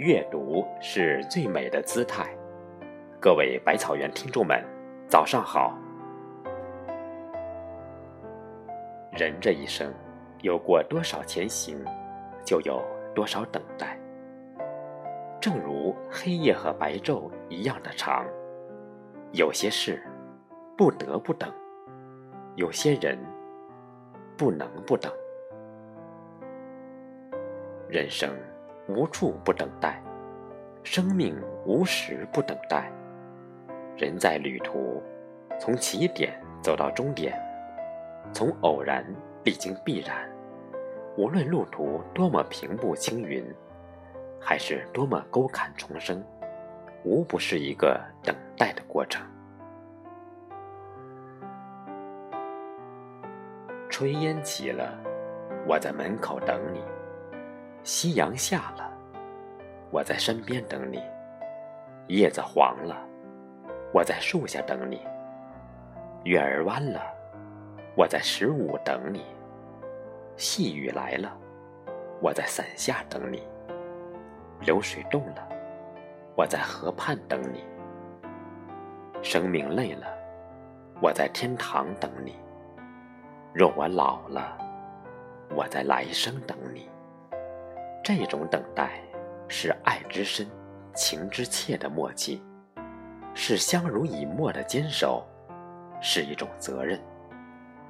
阅读是最美的姿态。各位百草园听众们，早上好。人这一生，有过多少前行，就有多少等待。正如黑夜和白昼一样的长。有些事，不得不等；有些人，不能不等。人生无处不等待，生命无时不等待。人在旅途，从起点走到终点，从偶然历经必然。无论路途多么平步青云，还是多么沟坎重生，无不是一个等待的过程。炊烟起了，我在门口等你。夕阳下了，我在身边等你；叶子黄了，我在树下等你；月儿弯了，我在十五等你；细雨来了，我在伞下等你；流水动了，我在河畔等你；生命累了，我在天堂等你；若我老了，我在来生等你。这种等待，是爱之深、情之切的默契，是相濡以沫的坚守，是一种责任，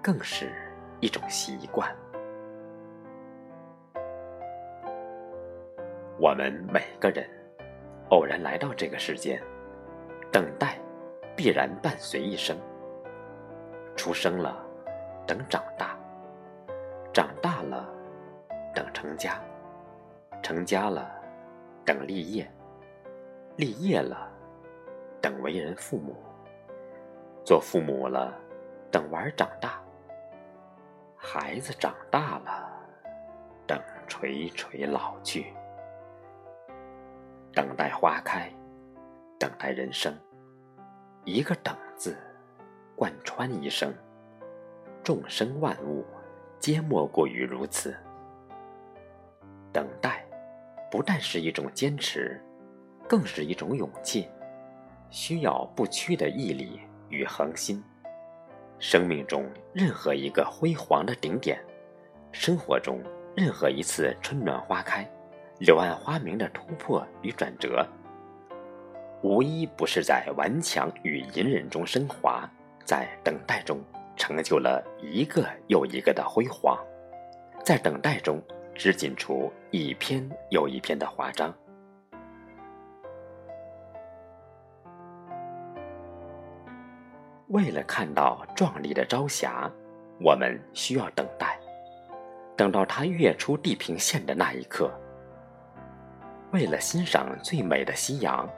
更是一种习惯。我们每个人偶然来到这个世间，等待必然伴随一生。出生了，等长大；长大了，等成家。成家了，等立业；立业了，等为人父母；做父母了，等娃儿长大；孩子长大了，等垂垂老去。等待花开，等待人生，一个“等”字，贯穿一生。众生万物，皆莫过于如此。等待。不但是一种坚持，更是一种勇气，需要不屈的毅力与恒心。生命中任何一个辉煌的顶点，生活中任何一次春暖花开、柳暗花明的突破与转折，无一不是在顽强与隐忍中升华，在等待中成就了一个又一个的辉煌，在等待中。织锦出一篇又一篇的华章。为了看到壮丽的朝霞，我们需要等待，等到它跃出地平线的那一刻；为了欣赏最美的夕阳，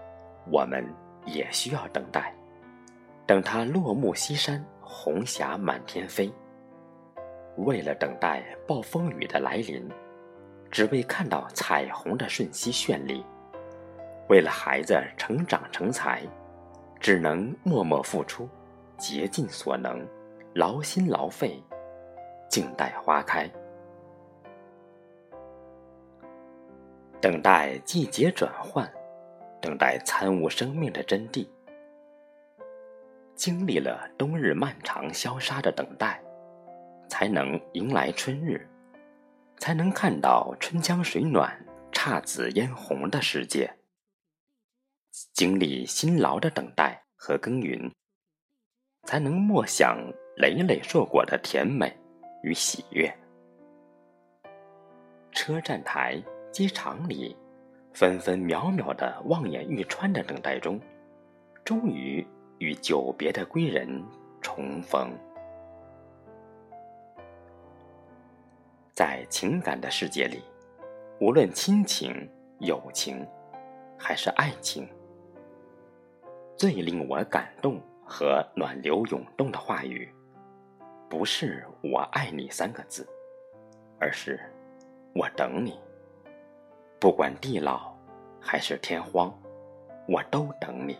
我们也需要等待，等它落幕西山，红霞满天飞；为了等待暴风雨的来临。只为看到彩虹的瞬息绚丽，为了孩子成长成才，只能默默付出，竭尽所能，劳心劳肺，静待花开，等待季节转换，等待参悟生命的真谛。经历了冬日漫长消杀的等待，才能迎来春日。才能看到春江水暖、姹紫嫣红的世界。经历辛劳的等待和耕耘，才能默想累累硕果的甜美与喜悦。车站台、机场里，分分秒秒的望眼欲穿的等待中，终于与久别的归人重逢。在情感的世界里，无论亲情、友情，还是爱情，最令我感动和暖流涌动的话语，不是“我爱你”三个字，而是“我等你”。不管地老还是天荒，我都等你。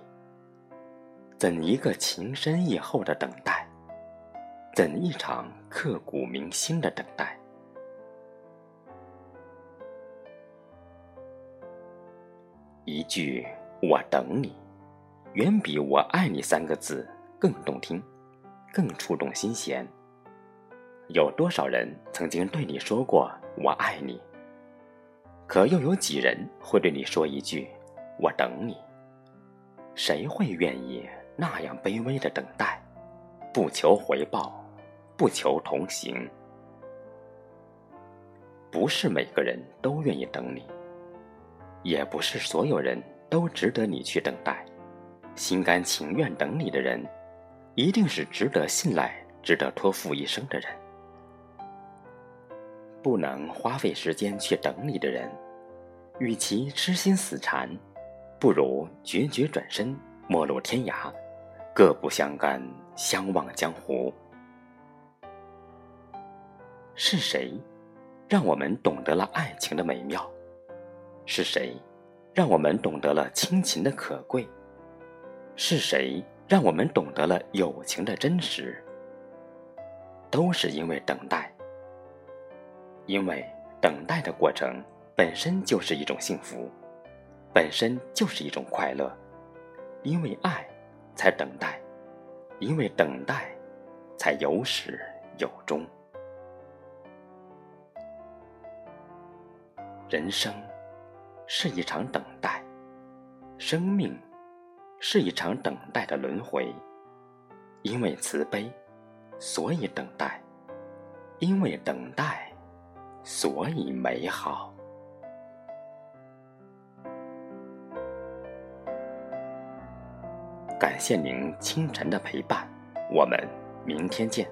怎一个情深意厚的等待，怎一场刻骨铭心的等待。一句“我等你”，远比“我爱你”三个字更动听，更触动心弦。有多少人曾经对你说过“我爱你”？可又有几人会对你说一句“我等你”？谁会愿意那样卑微的等待，不求回报，不求同行？不是每个人都愿意等你，也不是所有人都值得你去等待。心甘情愿等你的人，一定是值得信赖、值得托付一生的人。不能花费时间去等你的人，与其痴心死缠，不如决绝转身，陌路天涯，各不相干，相忘江湖。是谁，让我们懂得了爱情的美妙？是谁，让我们懂得了亲情的可贵？是谁，让我们懂得了友情的真实？都是因为等待。因为等待的过程本身就是一种幸福，本身就是一种快乐。因为爱，才等待；因为等待，才有始有终。人生是一场等待，生命是一场等待的轮回。因为慈悲，所以等待；因为等待。所以美好。感谢您清晨的陪伴，我们明天见。